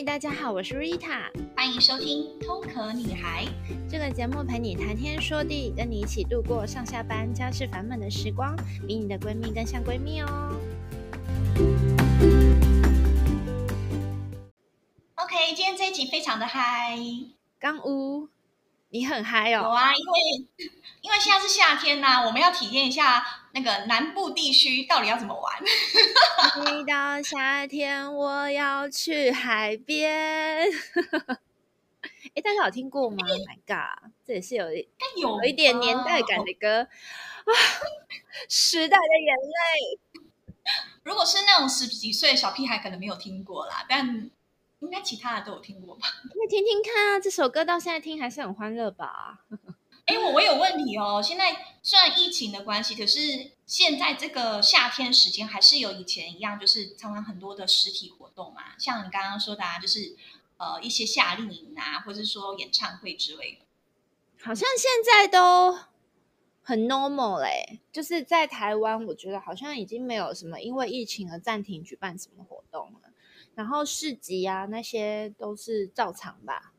嗨，大家好，我是 Rita，欢迎收听《通壳女孩》这个节目，陪你谈天说地，跟你一起度过上下班家事烦闷的时光，比你的闺蜜更像闺蜜哦。OK，今天这一集非常的嗨，刚乌，你很嗨哦。有啊，因为 因为现在是夏天呐、啊，我们要体验一下那个南部地区到底要怎么玩。一到夏天，我要去海边。哎，大家有听过吗？Oh my god，这也是有一有，有一点年代感的歌啊，时代的眼泪。如果是那种十几岁的小屁孩，可能没有听过啦，但。应该其他的都有听过吧？你听听看啊，这首歌到现在听还是很欢乐吧？哎，我我有问题哦。现在虽然疫情的关系，可是现在这个夏天时间还是有以前一样，就是常常很多的实体活动嘛。像你刚刚说的啊，就是呃一些夏令营啊，或者是说演唱会之类的。好像现在都很 normal 嘞，就是在台湾，我觉得好像已经没有什么因为疫情而暂停举办什么活动了。然后市集啊，那些都是照常吧，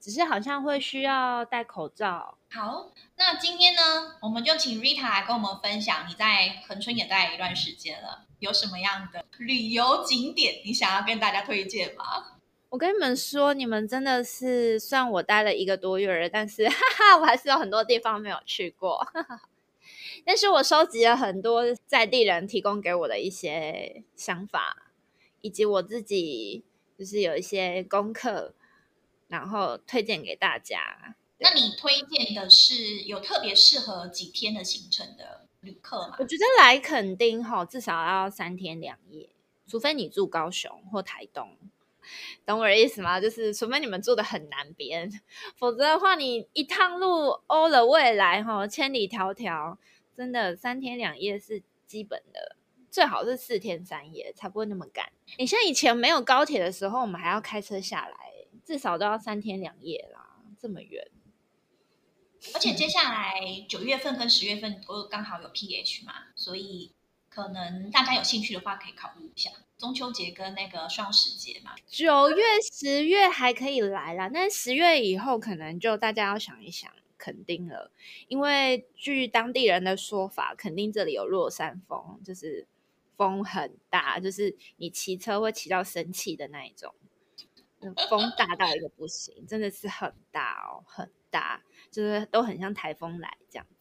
只是好像会需要戴口罩。好，那今天呢，我们就请 Rita 来跟我们分享，你在恒春也待了一段时间了，有什么样的旅游景点你想要跟大家推荐吗？我跟你们说，你们真的是，虽然我待了一个多月了，但是 哈哈，我还是有很多地方没有去过。哈哈，但是我收集了很多在地人提供给我的一些想法。以及我自己就是有一些功课，然后推荐给大家。那你推荐的是有特别适合几天的行程的旅客吗？我觉得来垦丁哈，至少要三天两夜，除非你住高雄或台东，懂我的意思吗？就是除非你们住的很南边，否则的话，你一趟路 all the way 来哈，千里迢迢，真的三天两夜是基本的。最好是四天三夜，才不会那么赶。你像以前没有高铁的时候，我们还要开车下来，至少都要三天两夜啦，这么远。而且接下来九月份跟十月份都刚好有 PH 嘛，所以可能大家有兴趣的话，可以考虑一下中秋节跟那个双十节嘛。九月、十月还可以来啦，但十月以后可能就大家要想一想。肯定了，因为据当地人的说法，肯定这里有落山风，就是。风很大，就是你骑车会骑到生气的那一种，风大到一个不行，真的是很大哦，很大，就是都很像台风来这样子。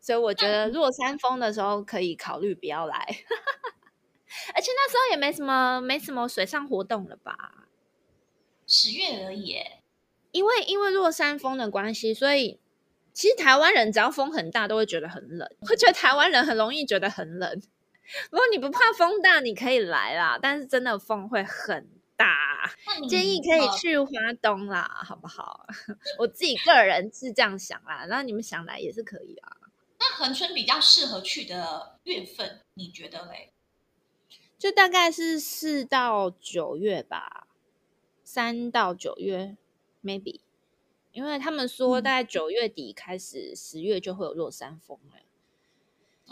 所以我觉得落山风的时候可以考虑不要来，而且那时候也没什么没什么水上活动了吧？十月而已，因为因为落山风的关系，所以其实台湾人只要风很大都会觉得很冷，我觉得台湾人很容易觉得很冷。如果你不怕风大，你可以来啦。但是真的风会很大，建议可以去花东啦，好不好？我自己个人是这样想啦，那你们想来也是可以啊。那恒春比较适合去的月份，你觉得嘞？就大概是四到九月吧，三到九月，maybe，因为他们说大概九月底开始，十月就会有落山风了。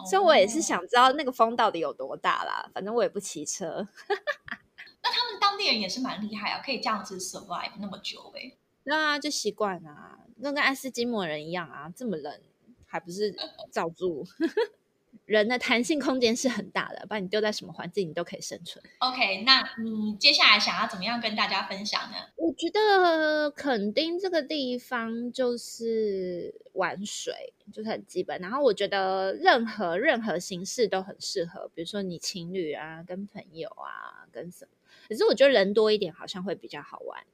所以，我也是想知道那个风到底有多大啦。反正我也不骑车。那他们当地人也是蛮厉害啊，可以这样子 survive 那么久欸。那啊，就习惯啊，那跟爱斯基摩人一样啊，这么冷还不是照住。人的弹性空间是很大的，把你丢在什么环境，你都可以生存。OK，那你接下来想要怎么样跟大家分享呢？我觉得垦丁这个地方就是玩水，就是很基本。然后我觉得任何任何形式都很适合，比如说你情侣啊，跟朋友啊，跟什么。可是我觉得人多一点好像会比较好玩，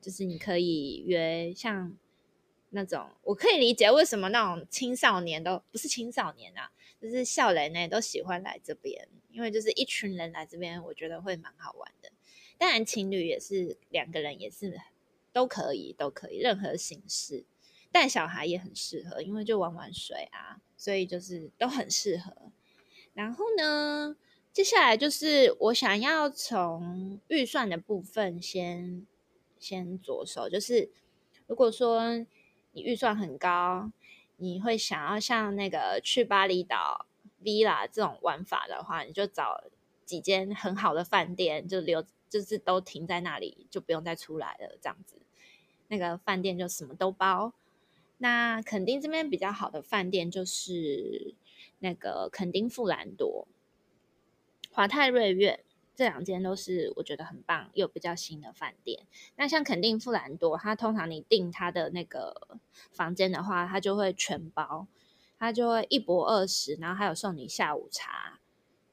就是你可以约像那种，我可以理解为什么那种青少年都不是青少年啊。就是笑人呢都喜欢来这边，因为就是一群人来这边，我觉得会蛮好玩的。当然情侣也是两个人也是都可以，都可以任何形式。带小孩也很适合，因为就玩玩水啊，所以就是都很适合。然后呢，接下来就是我想要从预算的部分先先着手，就是如果说你预算很高。你会想要像那个去巴厘岛 villa 这种玩法的话，你就找几间很好的饭店，就留就是都停在那里，就不用再出来了，这样子。那个饭店就什么都包。那垦丁这边比较好的饭店就是那个垦丁富兰多、华泰瑞苑，这两间都是我觉得很棒又比较新的饭店。那像肯定富兰多，它通常你订它的那个房间的话，它就会全包，它就会一泊二十，然后还有送你下午茶，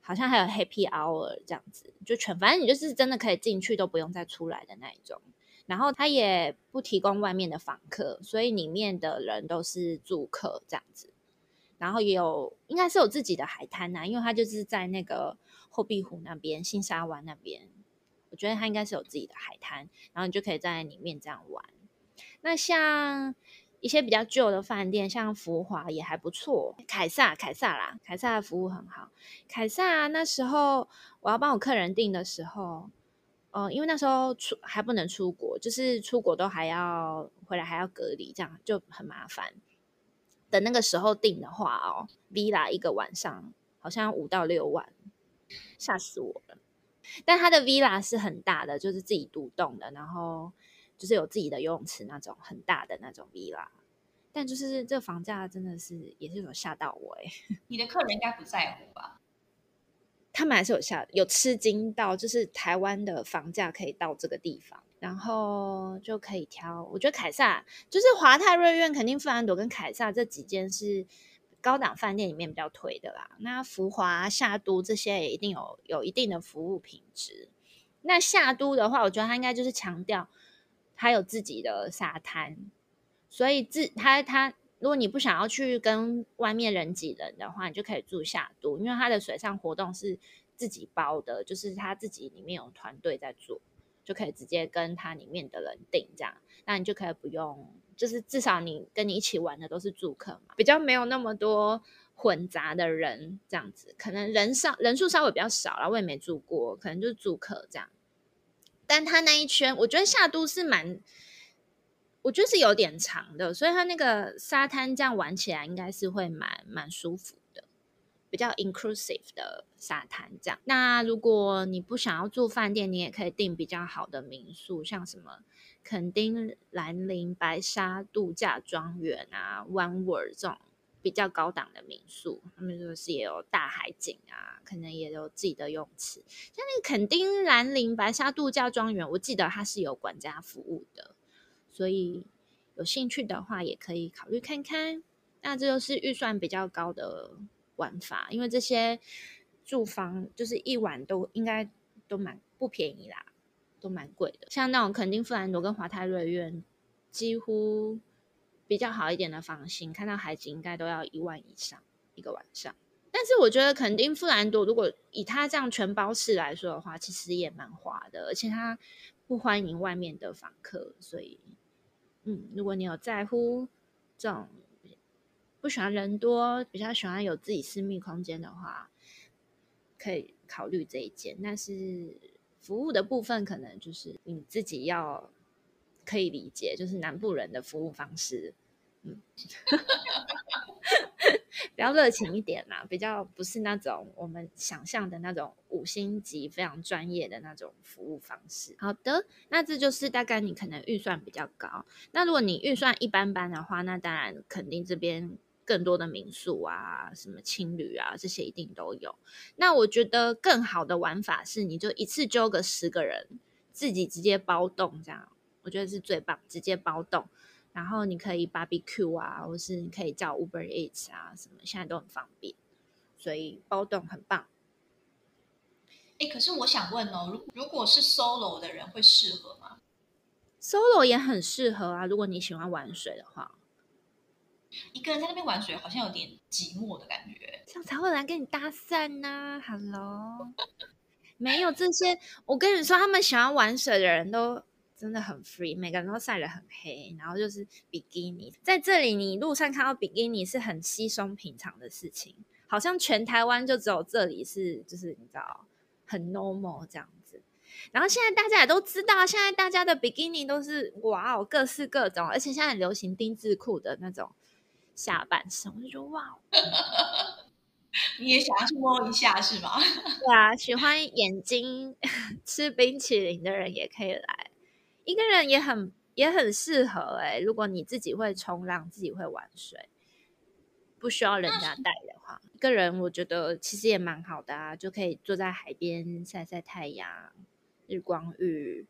好像还有 Happy Hour 这样子，就全反正你就是真的可以进去都不用再出来的那一种。然后它也不提供外面的房客，所以里面的人都是住客这样子。然后也有应该是有自己的海滩呐、因为它就是在那个后壁湖那边、新沙湾那边，我觉得它应该是有自己的海滩，然后你就可以在里面这样玩。那像一些比较旧的饭店，像福华也还不错，凯撒、凯撒啦，凯撒的服务很好。凯撒那时候我要帮我客人订的时候。哦、因为那时候出还不能出国，就是出国都还要回来还要隔离，这样就很麻烦。等那个时候订的话哦，villa 一个晚上好像五到六万，吓死我了。但他的 villa 是很大的，就是自己独栋的，然后就是有自己的游泳池那种很大的那种 villa。但就是这房价真的是也是有吓到我哎。你的客人应该不在乎吧？他们还是有吓有吃惊到，就是台湾的房价可以到这个地方，然后就可以挑。我觉得凯撒就是华泰瑞苑、肯定富兰朵跟凯撒这几间是高档饭店里面比较推的啦。那福华、夏都这些也一定有有一定的服务品质。那夏都的话，我觉得他应该就是强调他有自己的沙滩，所以自他他。如果你不想要去跟外面人挤人的话，你就可以住夏都，因为它的水上活动是自己包的，就是他自己里面有团队在做，就可以直接跟他里面的人订这样，那你就可以不用，就是至少你跟你一起玩的都是住客嘛，比较没有那么多混杂的人这样子，可能人少人数稍微比较少啦，我也没住过，可能就是住客这样，但他那一圈，我觉得夏都是蛮。我觉得是有点长的，所以他那个沙滩这样玩起来应该是会蛮蛮舒服，比较 inclusive 的沙滩这样。那如果你不想要住饭店，你也可以订比较好的民宿，像什么垦丁兰陵白沙度假庄园啊，One World 这种比较高档的民宿，他们就是也有大海景啊，可能也有自己的泳池。像那个垦丁兰陵白沙度假庄园，我记得它是有管家服务的。所以有兴趣的话，也可以考虑看看。那这就是预算比较高的玩法，因为这些住房就是一晚都应该都蛮不便宜啦，都蛮贵的。像那种垦丁富兰多跟华泰瑞苑，几乎比较好一点的房型，看到海景应该都要一万以上一个晚上。但是我觉得肯丁富兰朵如果以它这样全包式来说的话，其实也蛮划的，而且它不欢迎外面的访客，所以。嗯，如果你有在乎这种不喜欢人多，比较喜欢有自己私密空间的话，可以考虑这一间。但是服务的部分，可能就是你自己要可以理解，就是南部人的服务方式。嗯。比较热情一点啦，比较不是那种我们想象的那种五星级非常专业的那种服务方式。好的，那这就是大概你可能预算比较高。那如果你预算一般般的话，那当然肯定这边更多的民宿啊、什么青旅啊这些一定都有。那我觉得更好的玩法是，你就一次揪个十个人，自己直接包栋这样，我觉得是最棒，直接包栋。然后你可以 barbecue 啊，或是你可以叫 Uber Eats 啊，什么现在都很方便，所以包栋很棒。哎，可是我想问哦，如如果是 solo 的人会适合吗？Solo 也很适合啊，如果你喜欢玩水的话。一个人在那边玩水好像有点寂寞的感觉，这样才会来跟你搭讪呢。Hello，没有这些，我跟你说，他们喜欢玩水的人都。真的很 free，每个人都晒得很黑，然后就是比基尼，在这里你路上看到比基尼是很稀松平常的事情，好像全台湾就只有这里是，就是你知道很 normal 这样子。然后现在大家也都知道，现在大家的比基尼都是哇哦，各式各种，而且现在很流行丁字裤的那种下半身，我就觉得哇哦，你也想要去摸一下是吗？对啊，喜欢眼睛 吃冰淇淋的人也可以来，一个人也很也很适合哎、欸。如果你自己会冲浪，自己会玩水，不需要人家带的话，一个人我觉得其实也蛮好的啊，就可以坐在海边晒晒太阳，日光浴，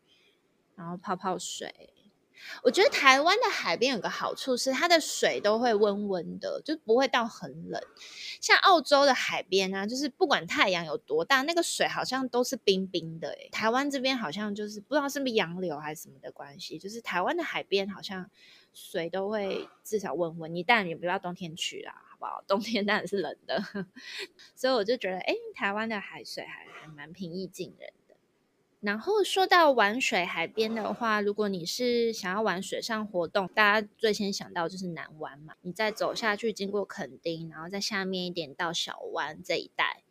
然后泡泡水。我觉得台湾的海边有个好处是，它的水都会温温的，就不会到很冷。像澳洲的海边啊，就是不管太阳有多大，那个水好像都是冰冰的。台湾这边好像就是不知道是不是洋流还是什么的关系，就是台湾的海边好像水都会至少温温。你当然也不要冬天去啦，好不好？冬天当然是冷的。所以我就觉得，哎，台湾的海水还还蛮平易近人。然后说到玩水海边的话，如果你是想要玩水上活动，大家最先想到就是南湾嘛。你再走下去，经过垦丁，然后在下面一点到小湾这一带，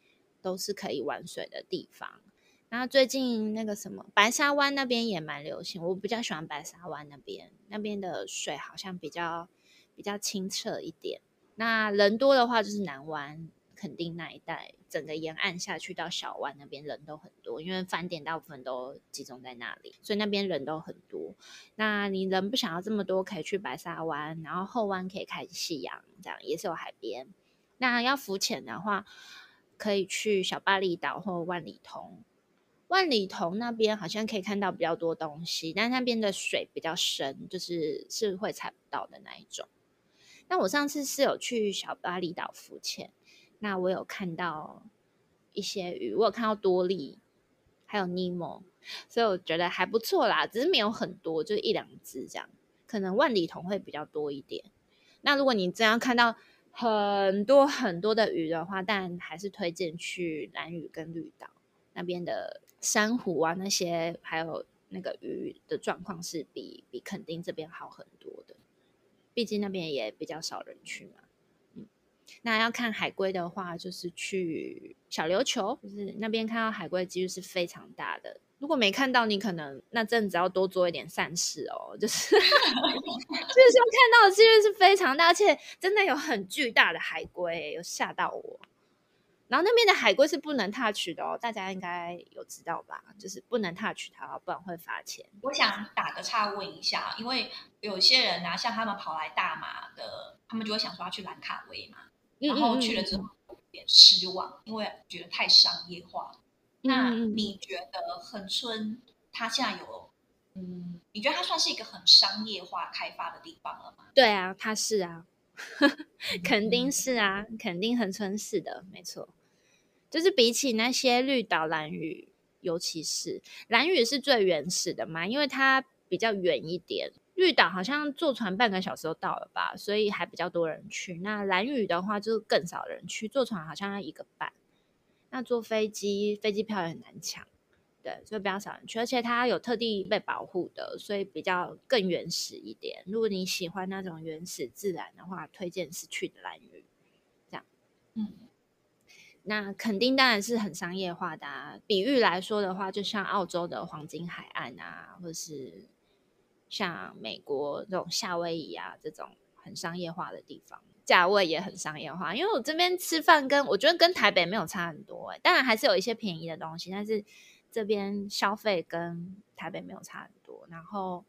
都是可以玩水的地方。然后最近那个什么白沙湾那边也蛮流行，我比较喜欢白沙湾那边，那边的水好像比较比较清澈一点。那人多的话就是南湾。垦丁那一带，整个沿岸下去到小湾那边人都很多，因为饭店大部分都集中在那里，所以那边人都很多。那你人不想要这么多，可以去白沙湾，然后后湾可以看夕阳，这样也是有海边。那要浮潜的话，可以去小巴厘岛或万里桐。万里桐那边好像可以看到比较多东西，但那边的水比较深，就是是会踩不到的那一种。那我上次是有去小巴厘岛浮潜。那我有看到一些鱼，我有看到多利，还有尼莫，所以我觉得还不错啦，只是没有很多，就一两只这样。可能万里童会比较多一点。那如果你真要看到很多很多的鱼的话，但还是推荐去蓝屿跟绿岛那边的珊瑚啊，那些还有那个鱼的状况是比比垦丁这边好很多的，毕竟那边也比较少人去嘛。那要看海龟的话，就是去小琉球，就是那边看到海龟几率是非常大的。如果没看到，你可能那阵子要多做一点善事哦。就是，就是说看到的几率是非常大，而且真的有很巨大的海龟，有吓到我。然后那边的海龟是不能 touch 的哦，大家应该有知道吧？就是不能 touch 它，不然会罚钱。我想打个岔问一下，因为有些人啊，像他们跑来大马的，他们就会想说要去兰卡威嘛。然后去了之后有点失望，因为觉得太商业化。那你觉得恒春它现在有，嗯，你觉得它算是一个很商业化开发的地方了吗？对啊，它是啊，肯定是啊，肯定恒春是的，没错。就是比起那些绿岛、蓝屿，尤其是蓝屿是最原始的嘛，因为它比较远一点。绿岛好像坐船半个小时就到了吧，所以还比较多人去。那兰屿的话就更少人去，坐船好像要一个半。那坐飞机，飞机票也很难抢，对，所以比较少人去。而且它有特地被保护的，所以比较更原始一点。如果你喜欢那种原始自然的话，推荐是去的兰屿。这样，嗯，那肯定当然是很商业化的啊。比喻来说的话，就像澳洲的黄金海岸啊，或是。像美国这种夏威夷啊，这种很商业化的地方，价位也很商业化。因为我这边吃饭跟我觉得跟台北没有差很多，欸，当然还是有一些便宜的东西，但是这边消费跟台北没有差很多。然后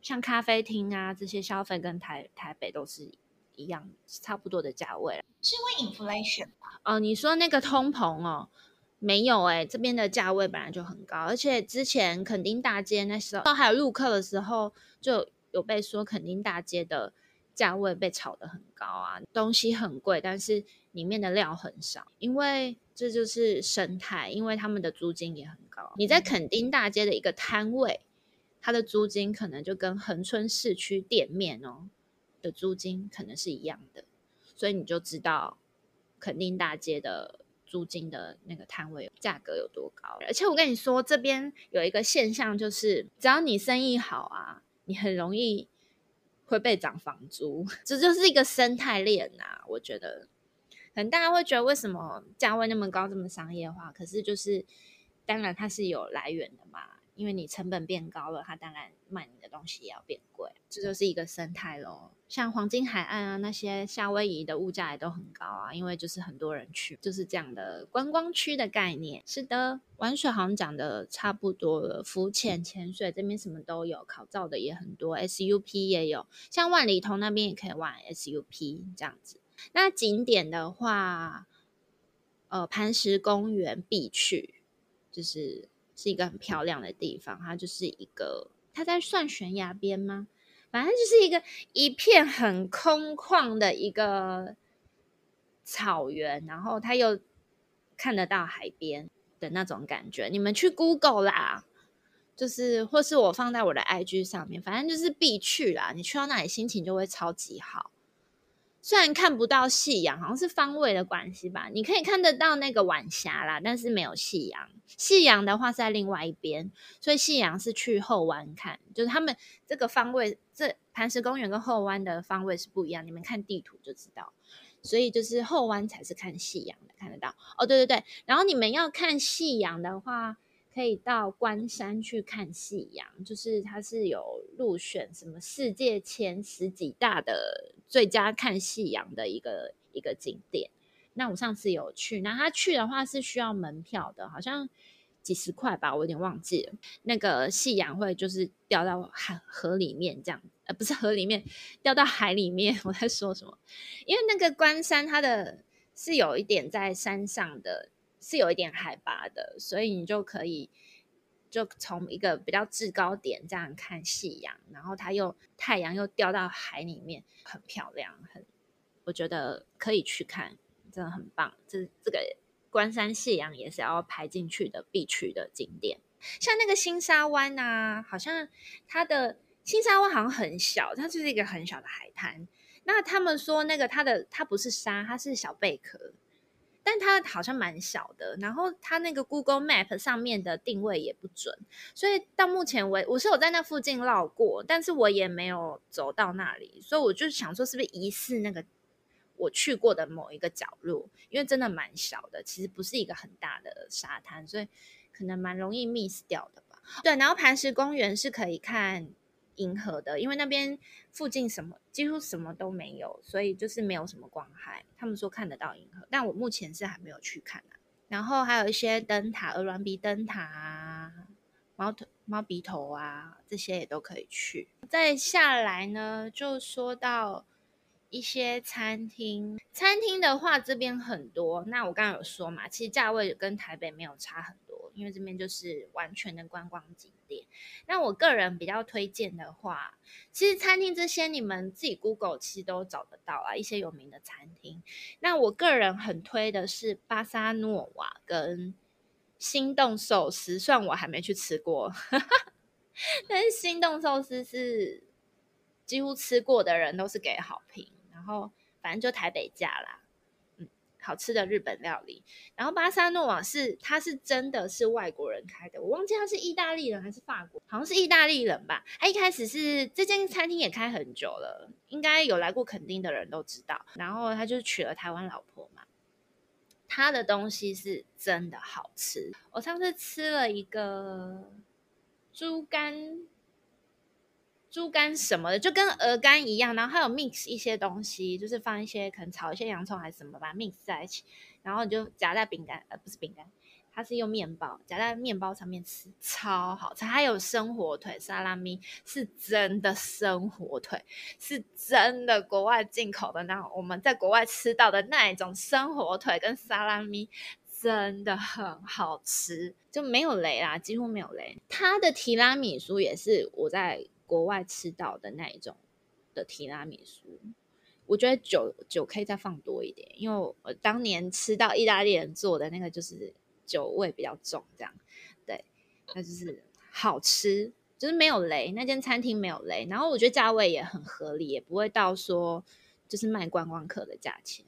像咖啡厅啊这些消费跟台台北都是一样差不多的价位。是因为 inflation 吧？哦，你说那个通膨哦。没有哎、欸，这边的价位本来就很高，而且之前垦丁大街那时候还有入客的时候，就有被说垦丁大街的价位被炒得很高啊，东西很贵，但是里面的料很少，因为这就是生态，因为他们的租金也很高。你在垦丁大街的一个摊位，它的租金可能就跟恒春市区店面哦的租金可能是一样的，所以你就知道垦丁大街的。租金的那个摊位价格有多高？而且我跟你说，这边有一个现象，就是只要你生意好啊，你很容易会被涨房租，这就是一个生态链呐。我觉得，可能大家会觉得为什么价位那么高，这么商业化？可是就是，当然它是有来源的嘛，因为你成本变高了，它当然卖你的东西也要变贵，这就是一个生态咯。像黄金海岸啊，那些夏威夷的物价也都很高啊，因为就是很多人去，就是这样的观光区的概念。是的，玩水好像讲的差不多了，浮潜、潜水这边什么都有，考照的也很多，SUP 也有，像万里通那边也可以玩 SUP 这样子。那景点的话，呃，磐石公园必去，就是是一个很漂亮的地方，它就是一个，它在算悬崖边吗？反正就是一个一片很空旷的一个草原，然后它又看得到海边的那种感觉。你们去 Google 啦，就是或是我放在我的 IG 上面，反正就是必去啦。你去到那里，心情就会超级好。虽然看不到夕阳，好像是方位的关系吧。你可以看得到那个晚霞啦，但是没有夕阳。夕阳的话是在另外一边，所以夕阳是去后湾看。就是他们这个方位，这磐石公园跟后湾的方位是不一样。你们看地图就知道。所以就是后湾才是看夕阳的，看得到。哦，对对对。然后你们要看夕阳的话，可以到关山去看夕阳，就是它是有入选什么世界前十几大的最佳看夕阳的一个一个景点。那我上次有去，那他去的话是需要门票的，好像几十块吧，我有点忘记了。那个夕阳会就是掉到海河里面这样，呃，不是河里面，掉到海里面。我在说什么？因为那个关山它的是有一点在山上的。是有一点海拔的，所以你就可以就从一个比较制高点这样看夕阳，然后它又太阳又掉到海里面，很漂亮，很我觉得可以去看，真的很棒。这这个关山夕阳也是要排进去的必去的景点。像那个新沙湾啊，好像它的新沙湾好像很小，它就是一个很小的海滩。那他们说那个它的它不是沙，它是小贝壳。但它好像蛮小的，然后它那个 Google Map 上面的定位也不准，所以到目前为我是有在那附近绕过，但是我也没有走到那里，所以我就想说是不是疑似那个我去过的某一个角落，因为真的蛮小的，其实不是一个很大的沙滩，所以可能蛮容易 miss 掉的吧。对，然后磐石公园是可以看银河的，因为那边附近什么几乎什么都没有，所以就是没有什么光害。他们说看得到银河，但我目前是还没有去看啊。然后还有一些灯塔，鹅銮鼻灯塔啊，猫头猫鼻头啊，这些也都可以去。再下来呢，就说到一些餐厅。餐厅的话，这边很多。那我刚刚有说嘛，其实价位跟台北没有差很多，因为这边就是完全的观光景点。那我个人比较推荐的话，其实餐厅这些你们自己 Google 其实都找得到啊，一些有名的餐厅。那我个人很推的是巴萨诺瓦跟心动寿司，虽然我还没去吃过，但是心动寿司是几乎吃过的人都是给好评。然后反正就台北价啦。好吃的日本料理，然后巴萨诺瓦是他是真的是外国人开的，我忘记他是意大利人还是法国，好像是意大利人吧。他一开始是这间餐厅也开很久了，应该有来过垦丁的人都知道。然后他就娶了台湾老婆嘛，他的东西是真的好吃。我上次吃了一个猪肝。猪肝什么的，就跟鹅肝一样，然后还有 mix 一些东西，就是放一些可能炒一些洋葱还是什么，把 mix 在一起，然后你就夹在饼干，呃，不是饼干，它是用面包夹在面包上面吃，超好吃。还有生火腿沙拉米，是真的生火腿，是真的国外进口的，那我们在国外吃到的那一种生火腿跟沙拉米，真的很好吃，就没有雷啦，几乎没有雷。它的提拉米苏也是我在。国外吃到的那一种的提拉米苏，我觉得酒酒可以再放多一点，因为我当年吃到意大利人做的那个就是酒味比较重，这样对，那就是好吃，就是没有雷，那间餐厅没有雷，然后我觉得价位也很合理，也不会到说就是卖观光客的价钱，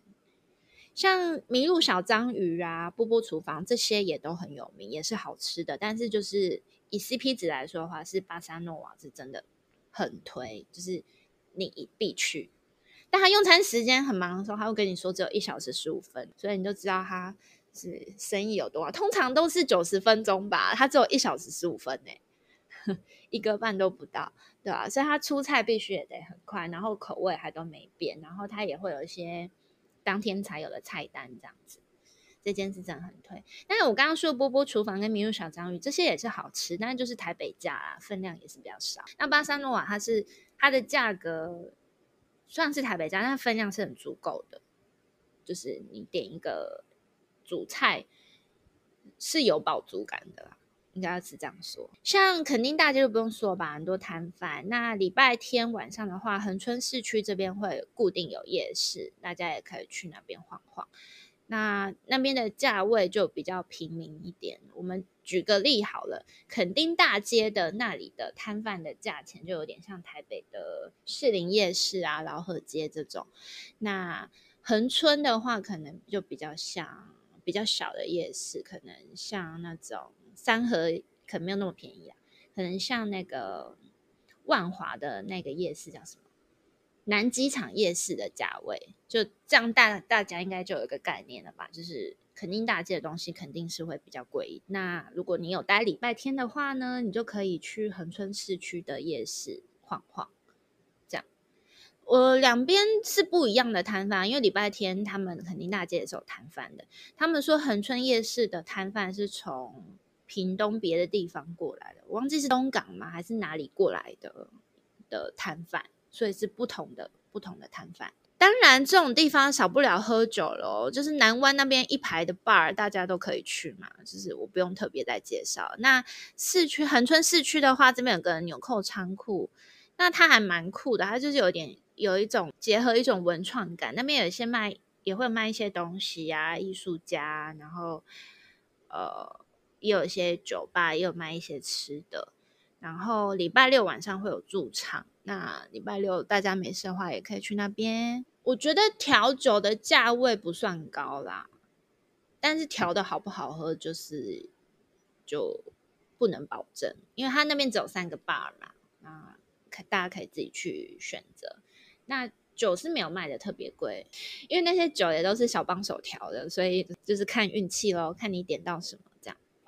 像麋鹿小章鱼啊、波波厨房这些也都很有名，也是好吃的，但是就是。以 CP 值来说的话，是巴萨诺瓦是真的很推，就是你必去。但他用餐时间很忙的时候，他会跟你说只有一小时十五分，所以你就知道他是生意有多好。通常都是九十分钟吧，他只有一小时十五分呢。一个半都不到，对吧？所以他出菜必须也得很快，然后口味还都没变，然后他也会有一些当天才有的菜单这样子。这间是真的很推，但是我刚刚说波波厨房跟迷路小章鱼这些也是好吃，但是就是台北价啊，分量也是比较少。那巴萨诺瓦它是它的价格算是台北价，但分量是很足够的，就是你点一个主菜是有饱足感的啦，应该是这样说。像垦丁大街就不用说吧，很多摊贩。那礼拜天晚上的话，恒春市区这边会固定有夜市，大家也可以去那边晃晃。那那边的价位就比较平民一点。我们举个例好了，垦丁大街的那里的摊贩的价钱就有点像台北的士林夜市啊、老河街这种。那恒春的话，可能就比较像比较小的夜市，可能像那种三和，可能没有那么便宜啊。可能像那个万华的那个夜市叫什么？南机场夜市的价位，就这样大大家应该就有一个概念了吧？就是肯定大街的东西肯定是会比较贵。那如果你有待礼拜天的话呢，你就可以去恒春市区的夜市晃晃。这样，我两边是不一样的摊贩，因为礼拜天他们肯定大街也是有摊贩的。他们说恒春夜市的摊贩是从屏东别的地方过来的，我忘记是东港吗？还是哪里过来的的摊贩？所以是不同的不同的摊贩，当然这种地方少不了喝酒喽。就是南湾那边一排的 bar，大家都可以去嘛，就是我不用特别再介绍。那市区恒春市区的话，这边有个纽扣仓库，那它还蛮酷的，它就是有点有一种结合一种文创感。那边有一些卖，也会卖一些东西啊，艺术家，然后呃也有一些酒吧，也有卖一些吃的。然后礼拜六晚上会有驻场。那礼拜六大家没事的话，也可以去那边。我觉得调酒的价位不算高啦，但是调的好不好喝，就是就不能保证，因为他那边只有三个 bar 嘛，那可大家可以自己去选择。那酒是没有卖的特别贵，因为那些酒也都是小帮手调的，所以就是看运气咯，看你点到什么。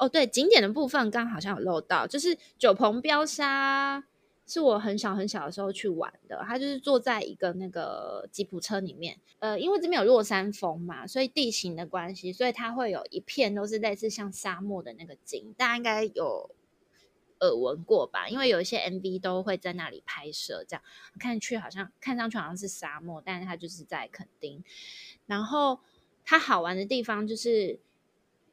哦，对，景点的部分刚好像有漏到，就是九鹏飙沙。是我很小很小的时候去玩的，他就是坐在一个那个吉普车里面，呃，因为这边有落山风嘛，所以地形的关系，所以它会有一片都是类似像沙漠的那个景，大家应该有耳闻过吧？因为有一些 MV 都会在那里拍摄，这样看去好像看上去好像是沙漠，但是它就是在垦丁。然后它好玩的地方就是，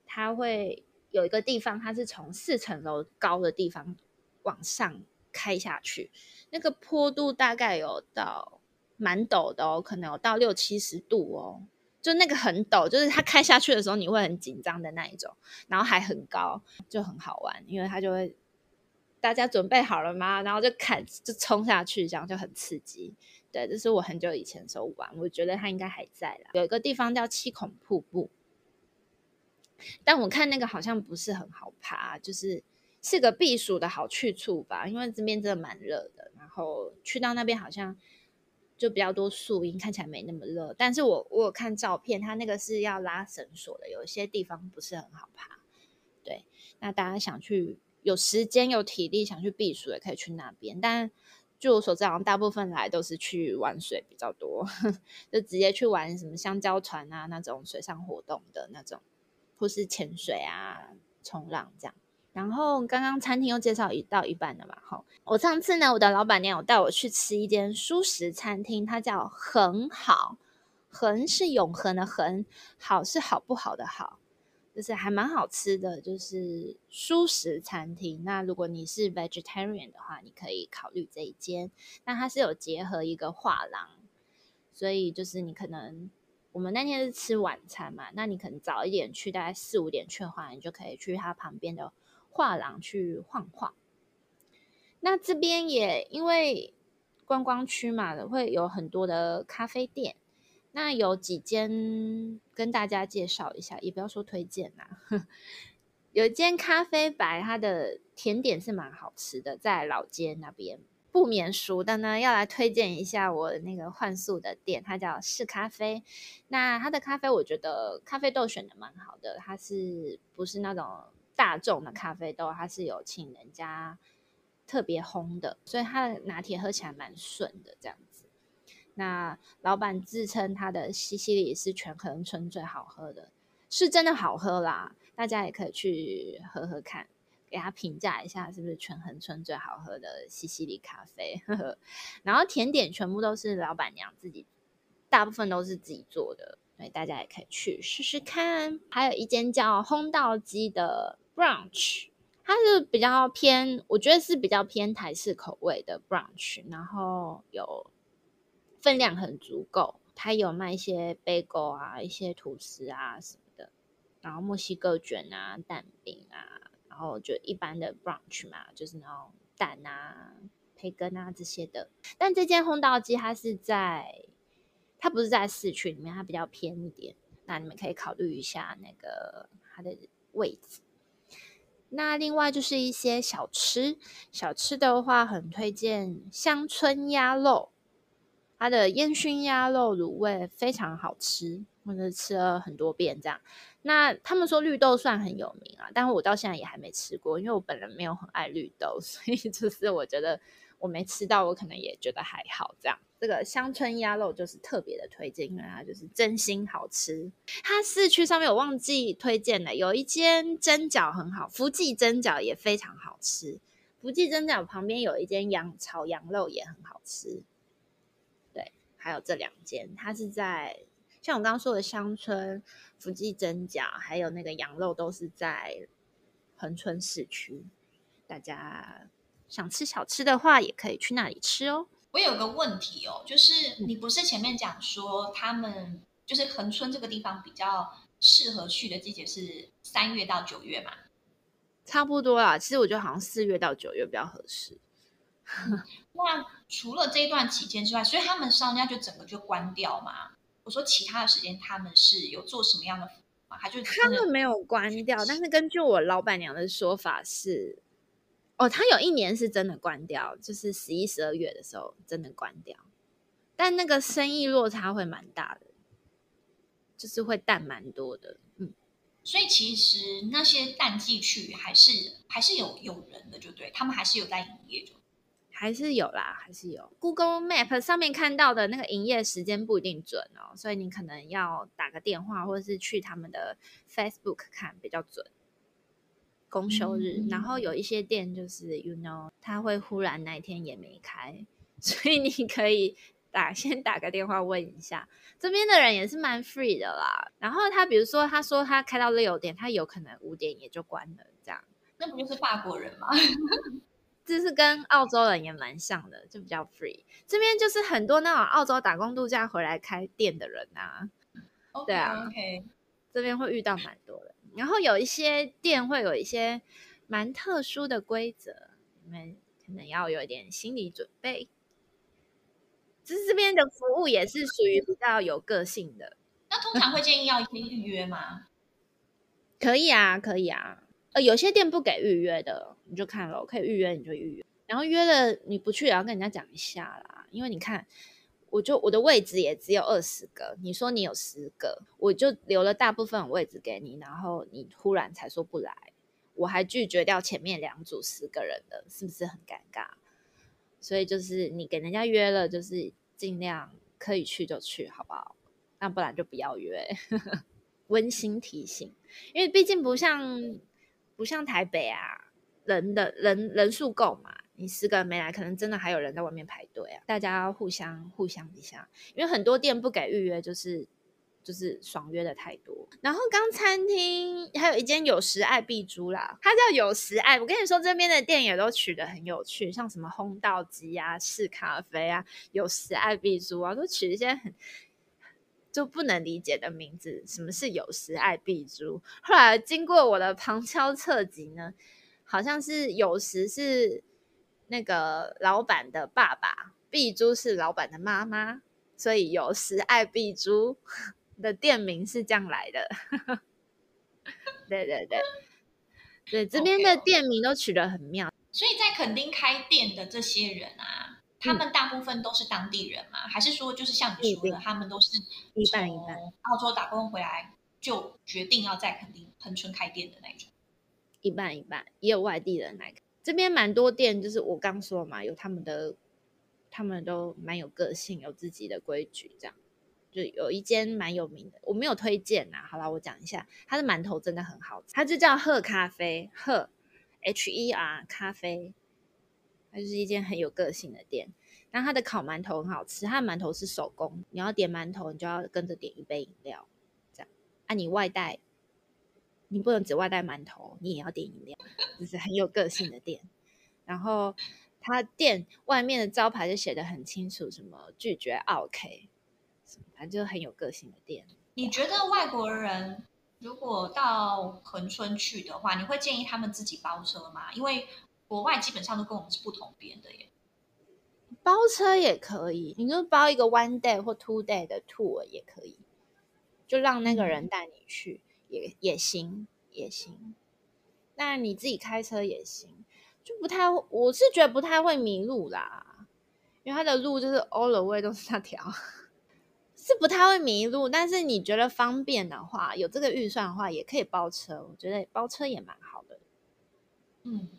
它会有一个地方，它是从四层楼高的地方往上。开下去，那个坡度大概有到蛮陡的哦，可能有到六七十度哦，就那个很陡，就是它开下去的时候你会很紧张的那一种，然后还很高，就很好玩，因为它就会大家准备好了吗？然后就砍就冲下去，这样就很刺激。对，这是我很久以前的时候玩，我觉得它应该还在啦。有一个地方叫七孔瀑布，但我看那个好像不是很好爬，就是。是个避暑的好去处吧，因为这边真的蛮热的。然后去到那边好像就比较多树荫，看起来没那么热。但是我我有看照片，它那个是要拉绳索的，有一些地方不是很好爬。对，那大家想去有时间有体力想去避暑，也可以去那边。但据我所知，好像大部分来都是去玩水比较多，就直接去玩什么香蕉船啊那种水上活动的那种，或是潜水啊、冲浪这样。然后刚刚餐厅又介绍一到一半了嘛，吼，我上次呢，我的老板娘有带我去吃一间蔬食餐厅，它叫恒好，恒是永恒的恒，好是好不好的好，就是还蛮好吃的，就是蔬食餐厅。那如果你是 vegetarian 的话，你可以考虑这一间。那它是有结合一个画廊，所以就是你可能我们那天是吃晚餐嘛，那你可能早一点去，大概四五点去的话，你就可以去它旁边的。画廊去晃晃，那这边也因为观光区嘛，会有很多的咖啡店。那有几间跟大家介绍一下，也不要说推荐啦。有一间咖啡白，它的甜点是蛮好吃的，在老街那边。不免俗的呢，要来推荐一下我那个换宿的店，它叫是咖啡。那它的咖啡，我觉得咖啡豆选的蛮好的，它是不是那种？大众的咖啡豆，它是有请人家特别烘的，所以它的拿铁喝起来蛮顺的这样子。那老板自称他的西西里是全恒春最好喝的，是真的好喝啦，大家也可以去喝喝看，给他评价一下是不是全恒春最好喝的西西里咖啡。呵呵，然后甜点全部都是老板娘自己，大部分都是自己做的。所以大家也可以去试试看。还有一间叫烘道机的 brunch，它是比较偏，我觉得是比较偏台式口味的 brunch，然后有分量很足够，它有卖一些 bagel 啊、一些吐司啊什么的，然后墨西哥卷啊、蛋饼啊，然后就一般的 brunch 嘛，就是那种蛋啊、培根啊这些的。但这间烘稻机它是在。它不是在市区里面，它比较偏一点。那你们可以考虑一下那个它的位置。那另外就是一些小吃，小吃的话很推荐乡村鸭肉，它的烟熏鸭肉卤味非常好吃，我是吃了很多遍这样。那他们说绿豆蒜很有名啊，但是我到现在也还没吃过，因为我本人没有很爱绿豆，所以就是我觉得我没吃到，我可能也觉得还好这样。这个乡村鸭肉就是特别的推荐，因为它就是真心好吃。它市区上面我忘记推荐了，有一间蒸饺很好，福记蒸饺也非常好吃。福记蒸饺旁边有一间羊炒羊肉也很好吃。对，还有这两间，它是在像我刚刚说的乡村福记蒸饺，还有那个羊肉都是在恒春市区。大家想吃小吃的话，也可以去那里吃哦。我有个问题哦，就是你不是前面讲说他们就是恒春这个地方比较适合去的季节是三月到九月嘛？差不多啦，其实我觉得好像四月到九月比较合适。那除了这一段期间之外，所以他们商家就整个就关掉嘛？我说其他的时间他们是有做什么样的服务吗？他就他们没有关掉，但是根据我老板娘的说法是。哦，他有一年是真的关掉，就是十一、十二月的时候真的关掉，但那个生意落差会蛮大的，就是会淡蛮多的。嗯，所以其实那些淡季去还是还是有有人的，就对，他们还是有在营业，就还是有啦，还是有。Google Map 上面看到的那个营业时间不一定准哦，所以你可能要打个电话，或者是去他们的 Facebook 看比较准。公休日，然后有一些店就是，you know，他会忽然那一天也没开，所以你可以打先打个电话问一下，这边的人也是蛮 free 的啦。然后他比如说他说他开到六点，他有可能五点也就关了，这样。那不就是法国人吗？这是跟澳洲人也蛮像的，就比较 free。这边就是很多那种澳洲打工度假回来开店的人啊，okay, 对啊，okay. 这边会遇到蛮多的。然后有一些店会有一些蛮特殊的规则，你们可能要有一点心理准备。就是这边的服务也是属于比较有个性的。那通常会建议要先预约吗？可以啊，可以啊。呃，有些店不给预约的，你就看了，可以预约你就预约。然后约了你不去，也要跟人家讲一下啦，因为你看。我就我的位置也只有二十个，你说你有十个，我就留了大部分位置给你，然后你忽然才说不来，我还拒绝掉前面两组十个人的，是不是很尴尬？所以就是你给人家约了，就是尽量可以去就去，好不好？那不然就不要约。温馨提醒，因为毕竟不像不像台北啊，人的人人数够嘛。你十个人没来，可能真的还有人在外面排队啊！大家互相互相一下，因为很多店不给预约，就是就是爽约的太多。然后刚餐厅还有一间有时爱必租啦，它叫有时爱。我跟你说，这边的店也都取得很有趣，像什么烘道机啊、试咖啡啊、有时爱必租啊，都取一些很就不能理解的名字。什么是有时爱必诛？后来经过我的旁敲侧击呢，好像是有时是。那个老板的爸爸碧珠是老板的妈妈，所以有时爱碧珠 的店名是这样来的。对对对，对这边的店名都取得很妙。Okay. 所以在垦丁开店的这些人啊，他们大部分都是当地人嘛？嗯、还是说就是像你说的，他们都是一半一半，澳洲打工回来就决定要在垦丁恒春开店的那种？一半一半，也有外地人来。这边蛮多店，就是我刚说嘛，有他们的，他们都蛮有个性，有自己的规矩，这样。就有一间蛮有名的，我没有推荐呐。好了，我讲一下，它的馒头真的很好吃，它就叫鹤咖啡，鹤，H E R 咖啡，它就是一间很有个性的店。那它的烤馒头很好吃，它的馒头是手工，你要点馒头，你就要跟着点一杯饮料，这样。啊，你外带，你不能只外带馒头，你也要点饮料，就是很有个性的店。然后它店外面的招牌就写得很清楚，什么拒绝 OK。反正就很有个性的店。你觉得外国人如果到恒春去的话，你会建议他们自己包车吗？因为国外基本上都跟我们是不同边的耶。包车也可以，你就包一个 one day 或 two day 的 tour 也可以，就让那个人带你去，嗯、也也行，也行。那你自己开车也行，就不太，我是觉得不太会迷路啦，因为它的路就是 all the way 都是那条。是不太会迷路，但是你觉得方便的话，有这个预算的话，也可以包车。我觉得包车也蛮好的，嗯，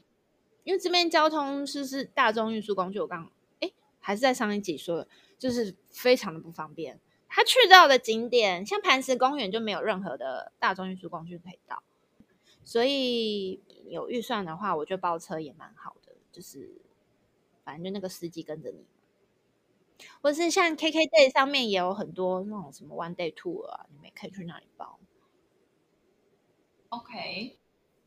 因为这边交通是是大众运输工具。我刚哎，还是在上一集说的，就是非常的不方便。他去到的景点，像磐石公园就没有任何的大众运输工具可以到，所以有预算的话，我觉得包车也蛮好的，就是反正就那个司机跟着你。或是像 KKday 上面也有很多那种什么 one day tour 啊，你们也可以去那里包。OK，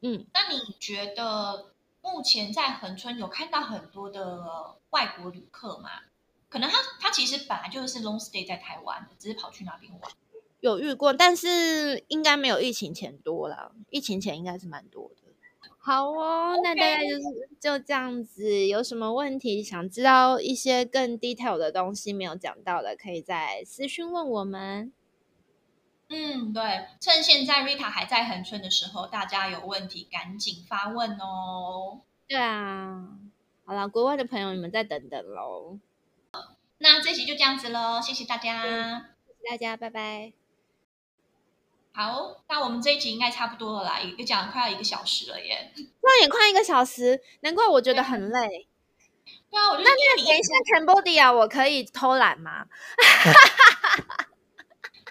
嗯，那你觉得目前在恒春有看到很多的外国旅客嘛？可能他他其实本来就是 long stay 在台湾，只是跑去那边玩。有遇过，但是应该没有疫情前多了。疫情前应该是蛮多的。好哦，那大概就是就这样子。有什么问题想知道一些更 detail 的东西没有讲到的，可以在私讯问我们。嗯，对，趁现在 Rita 还在恒春的时候，大家有问题赶紧发问哦。对啊，好了，国外的朋友你们再等等喽。那这集就这样子喽，谢谢大家，嗯，谢谢大家，拜拜。好，那我们这一集应该差不多了啦，也讲了快要一个小时了耶。那也快一个小时，难怪我觉得很累。对啊，我就那你等一下 Cambodia 我可以偷懒吗？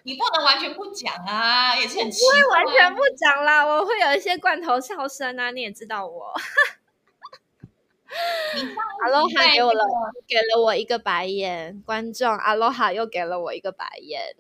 你不能完全不讲啊，也是很奇怪。不会完全不讲啦，我会有一些罐头笑声啊，你也知道我。阿罗哈给我了，给了我一个白眼，观众阿罗哈又给了我一个白眼。